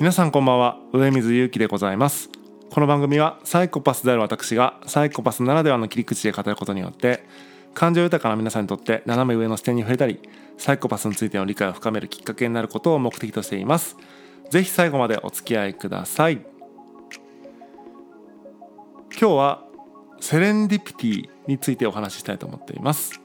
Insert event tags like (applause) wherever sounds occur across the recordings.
皆さんこんばんは。上水祐樹でございます。この番組はサイコパスである私がサイコパスならではの切り口で語ることによって感情豊かな皆さんにとって斜め上の視点に触れたりサイコパスについての理解を深めるきっかけになることを目的としています。ぜひ最後までお付き合いください。今日はセレンディピティについてお話ししたいと思っています。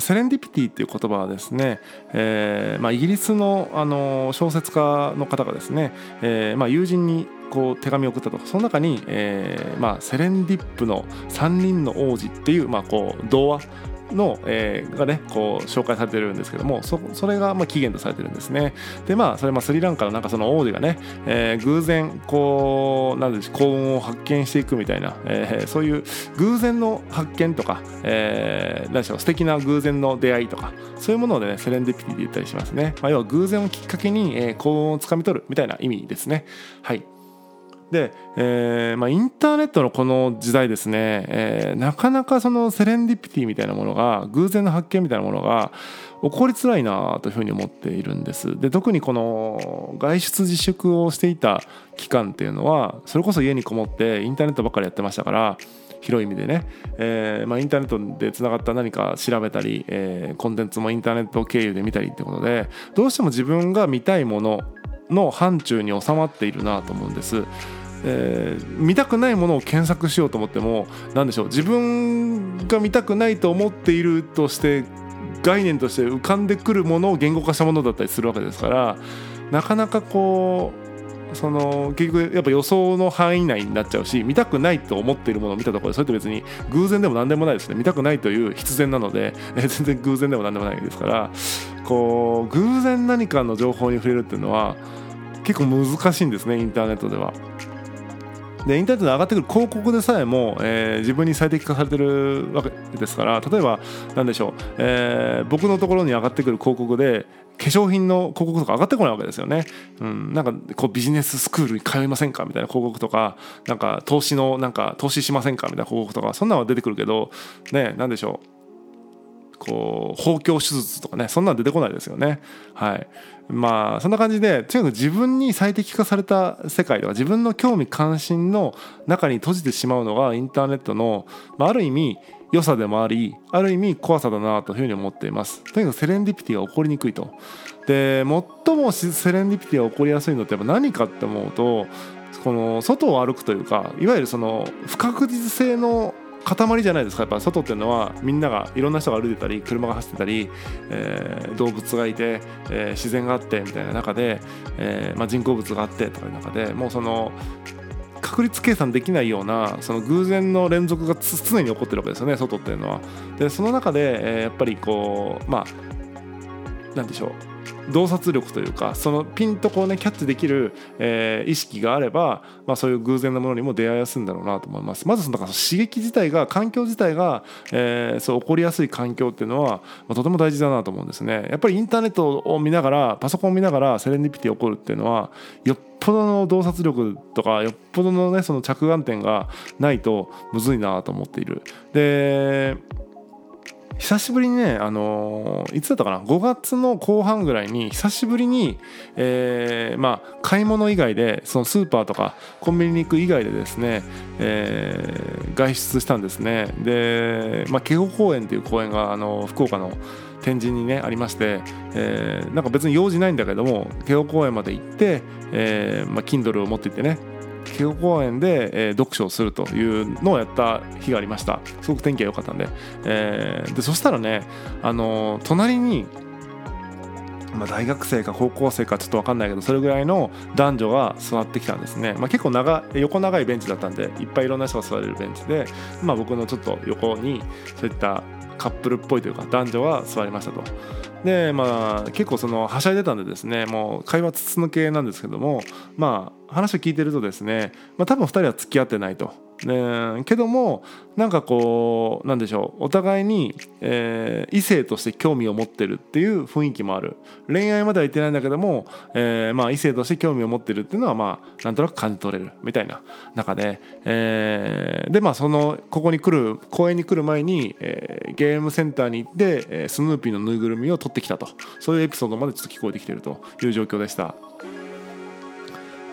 セレンディピティっていう言葉はですね、えーまあ、イギリスのあの小説家の方がですね、えーまあ、友人にこう手紙を送ったとその中に、えーまあ、セレンディップの3人の王子っていう、まあ、こう童話の、えー、がねこう紹介されてるんですけどもそそれがまあ起源とされてるんですね。でまあそれまあスリランカのなんかその王子がね、えー、偶然こうなんでしょう幸運を発見していくみたいな、えー、そういう偶然の発見とか、えー、何でしょう素敵な偶然の出会いとかそういうものをねセレンディピティで言ったりしますね、まあ、要は偶然をきっかけに、えー、幸運をつかみ取るみたいな意味ですね。はい。で、えーまあ、インターネットのこの時代ですね、えー、なかなかそのセレンディピティみたいなものが偶然の発見みたいなものが起こりづらいなというふうに思っているんです。で特にこの外出自粛をしていた期間っていうのはそれこそ家にこもってインターネットばっかりやってましたから広い意味でね、えーまあ、インターネットでつながった何か調べたり、えー、コンテンツもインターネット経由で見たりってことでどうしても自分が見たいものの範疇に収まっているなと思うんです。えー、見たくないものを検索しようと思っても何でしょう自分が見たくないと思っているとして概念として浮かんでくるものを言語化したものだったりするわけですからなかなかこうその結局やっぱ予想の範囲内になっちゃうし見たくないと思っているものを見たところでそれって別に偶然でも何でもないですね見たくないという必然なので、え全然偶然でも何でもないですからこう偶然何かの情報に触れるっていうのは結構難しいんですねインターネットでは。でインターネットで上がってくる広告でさえも、えー、自分に最適化されてるわけですから例えば何でしょう、えー、僕のところに上がってくる広告で化粧品の広告とか上がってこないわけですよね。うん、なんかこうビジネススクールに通いませんか？みたいな広告とか、なんか投資のなんか投資しませんか？みたいな広告とか、そんなのは出てくるけど、ね、なんでしょう。こう包協手術とかねそんなの出てこないですよね。はい。まあそんな感じでとにかく自分に最適化された世界とか自分の興味関心の中に閉じてしまうのがインターネットの、まあ、ある意味良さでもありある意味怖さだなというふうに思っています。とにかくセレンディピティが起こりにくいと。で最もセレンディピティが起こりやすいのってやっぱ何かって思うとこの外を歩くというかいわゆるその不確実性の塊じゃないですかやっぱ外っていうのはみんながいろんな人が歩いてたり車が走ってたり、えー、動物がいて、えー、自然があってみたいな中で、えーまあ、人工物があってとかいう中でもうその確率計算できないようなその偶然の連続が常に起こってるわけですよね外っていうのは。でその中で、えー、やっぱりこうまあ何でしょう洞察力というかそのピンとこうねキャッチできる、えー、意識があれば、まあ、そういう偶然なものにも出会いやすいんだろうなと思います。まずその刺激自体が環境自体が、えー、そう起こりやすい環境っていうのは、まあ、とても大事だなと思うんですね。やっぱりインターネットを見ながらパソコンを見ながらセレンディピティ起こるっていうのはよっぽどの洞察力とかよっぽどのねその着眼点がないとむずいなと思っている。で久しぶりにね、あのー、いつだったかな？5月の後半ぐらいに久しぶりに、えー、まあ買い物以外でそのスーパーとかコンビニに行く以外でですね、えー、外出したんですね。で、まあ、警護公園っていう公園があの福岡の展示にねありまして、えー、なんか別に用事ないんだけども慶応公園まで行って、えーまあ、Kindle を持って行ってね慶応公園で、えー、読書をするというのをやった日がありました。すごく天気が良かったんで,、えー、でそしたらね、あのー、隣にまあ、大学生か高校生かちょっと分かんないけどそれぐらいの男女が座ってきたんですね、まあ、結構長横長いベンチだったんでいっぱいいろんな人が座れるベンチで、まあ、僕のちょっと横にそういったカップルっぽいというか男女が座りましたと。でまあ結構そのはしゃいでたんでですねもう会話筒抜けなんですけどもまあ話を聞いてるとですね、まあ、多分2人は付き合ってないとね、けどもなんかこうなんでしょう。お互いに、えー、異性として興味を持ってるっていう雰囲気もある。恋愛までは言ってないんだけども、えー、まあ、異性として興味を持ってるっていうのはまあなんとなく感じ取れる。みたいな中で、えー、でまあそのここに来る公園に来る前に、えー、ゲームセンターに行って、え、スヌーピーのぬいぐるみを取ってきたと。そういうエピソードまでちょっと聞こえてきてるという状況でした。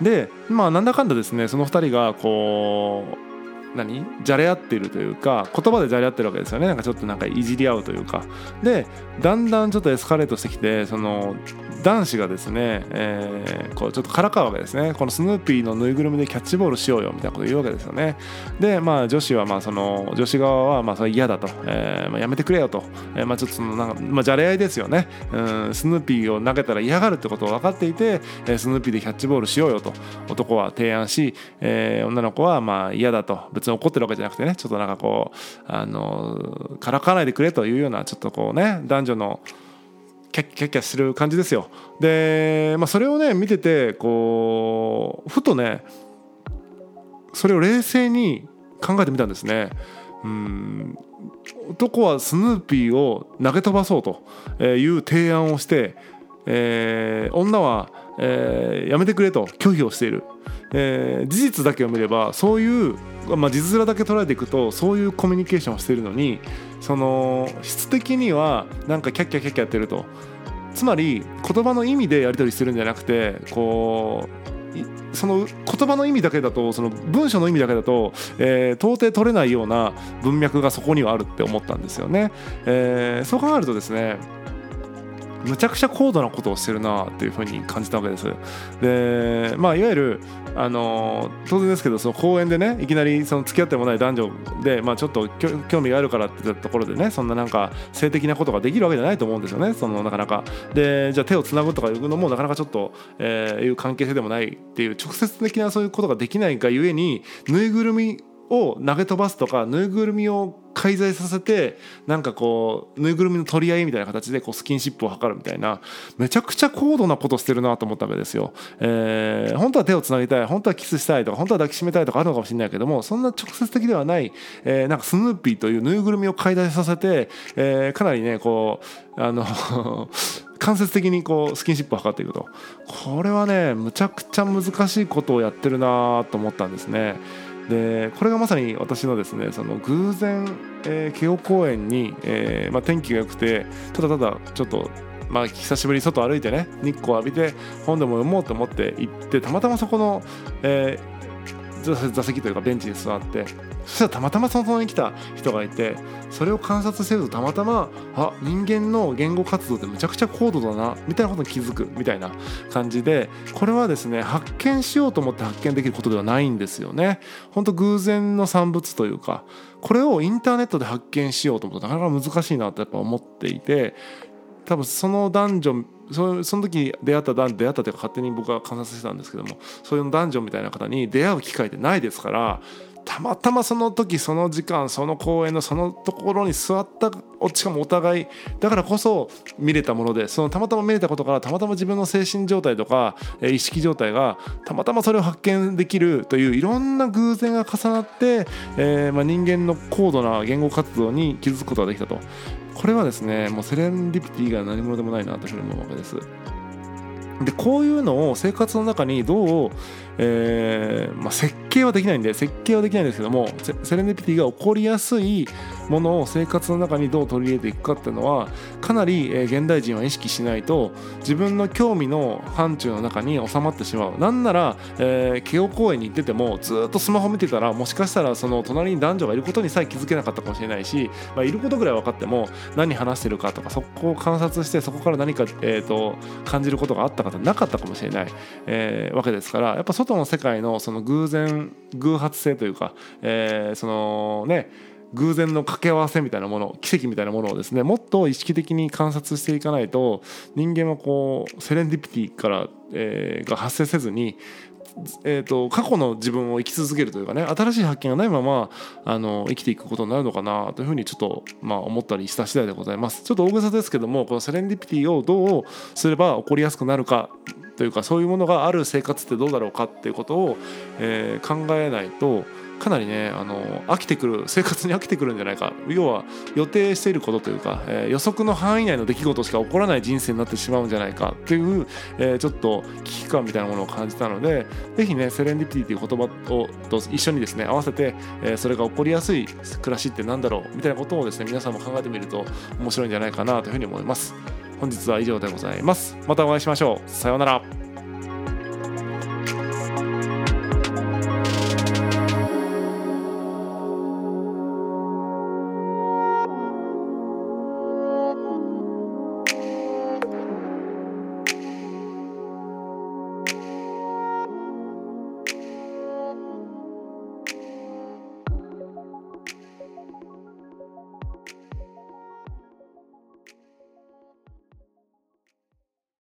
でまあなんだかんだですねその2人がこう何？じゃれ合ってるというか言葉でじゃれ合ってるわけですよね。なんかちょっとなんかいじり合うというか。でだんだんちょっとエスカレートしてきてその男子がですね、えー、こうちょっとからかうわけですね。このスヌーピーのぬいぐるみでキャッチボールしようよみたいなこと言うわけですよね。でまあ女子はまあその女子側はまあそれ嫌だと、えーまあ、やめてくれよと、えー、まあちょっとそのなんか、まあ、じゃれ合いですよね。うんスヌーピーを投げたら嫌がるってことを分かっていて、えー、スヌーピーでキャッチボールしようよと。男は提案し、えー、女の子はまあ嫌だと。別に怒ってるわけじゃなくてねちょっとなんかこうあのからかわないでくれというようなちょっとこうね男女のキャッキャッキャしてる感じですよ。で、まあ、それをね見ててこうふとねそれを冷静に考えてみたんですね。うん男はスヌーピーを投げ飛ばそうという提案をして、えー、女は、えー、やめてくれと拒否をしている、えー、事実だけを見ればそういう、まあ、字面だけ捉えていくとそういうコミュニケーションをしているのにその質的にはなんかキャッキャキャッキャやってるとつまり言葉の意味でやり取りしてるんじゃなくてこうその言葉の意味だけだとその文章の意味だけだと、えー、到底取れないような文脈がそこにはあるって思ったんですよね。えー、そう考えるとですねむちゃくちゃ高度なことをしてるなっていうふうに感じたわけです。でまあいわゆるあの当然ですけどその公園でねいきなりその付き合ってもない男女で、まあ、ちょっと興味があるからってところでねそんななんか性的なことができるわけじゃないと思うんですよねそのなかなか。でじゃあ手をつなぐとかいうのもなかなかちょっと、えー、いう関係性でもないっていう直接的なそういうことができないがゆえにぬいぐるみを投げ飛ばすとかぬいぐるみを介在させてなんかこうぬいぐるみの取り合いみたいな形でこうスキンシップを図るみたいなめちゃくちゃ高度なことしてるなと思ったわけですよ。えー、本当は手をつなぎたい本当はキスしたいとか本当は抱きしめたいとかあるのかもしれないけどもそんな直接的ではない、えー、なんかスヌーピーというぬいぐるみを介在させて、えー、かなりねこうあの (laughs) 間接的にこうスキンシップを図っていくとこれはねむちゃくちゃ難しいことをやってるなと思ったんですね。でこれがまさに私のですねその偶然、えー、慶応公園に、えーまあ、天気が良くてただただちょっとまあ、久しぶりに外歩いてね日光浴びて本でも読もうと思って行ってたまたまそこの、えー、座席というかベンチに座ってそしたらたまたまそのに来た人がいてそれを観察してるとたまたまあ人間の言語活動ってむちゃくちゃ高度だなみたいなことに気づくみたいな感じでこれはですね発見しようと思って発見できることではないんですよね。本当偶然の産物というかこれをインターネットで発見しようと思うとなかなか難しいなとやっぱ思っていて多分その男女そその時出会った出会ったというか勝手に僕は観察してたんですけどもそういう男女みたいな方に出会う機会ってないですからたまたまその時その時間その公園のそのところに座ったしかもお互いだからこそ見れたものでそのたまたま見れたことからたまたま自分の精神状態とか意識状態がたまたまそれを発見できるといういろんな偶然が重なって、えー、まあ、人間の高度な言語活動に気づくことができたとこれはですねもうセレンディピティが何者でもないなというふうに思うわけです。でこういうのを生活の中にどうえーまあ、設計はできないんで設計はできないんですけどもセレンディピティが起こりやすいものを生活の中にどう取り入れていくかっていうのはかなり、えー、現代人は意識しないと自分の興味の範疇の中に収まってしまう。なんなら、えー、慶応公園に行っててもずっとスマホ見てたらもしかしたらその隣に男女がいることにさえ気づけなかったかもしれないし、まあ、いることぐらい分かっても何話してるかとかそこを観察してそこから何か、えーと、感じることがあった方なかったかもしれない、えー、わけですからやっぱ外の世界のその偶然偶発性というか、えー、そのね偶然の掛け合わせみたいなもの奇跡みたいなものをですねもっと意識的に観察していかないと人間はこうセレンディピティから、えー、が発生せずにえーと、過去の自分を生き続けるというかね新しい発見がないままあの生きていくことになるのかなというふうにちょっと、まあ、思ったりした次第でございます。ちょっと大げさですけどもこのセレンディピティをどうすれば起こりやすくなるかというかそういうものがある生活ってどうだろうかっていうことを、えー、考えないとかなりねあの飽きてくる (laughs) 生活に飽きてくるんじゃないか。要は予定していることというか、えー、予測の範囲内の出来事しか起こらない人生になってしまうんじゃないか。っていう、えー、ちょっと危機感みたいなものを感じたので是非ねセレンディピティという言葉をと一緒にですね合わせて、えー、それが起こりやすい暮らしって何だろうみたいなことをですね皆さんも考えてみると面白いんじゃないかなというふうに思います。本日は以上でございます。またお会いしましょう。さようなら。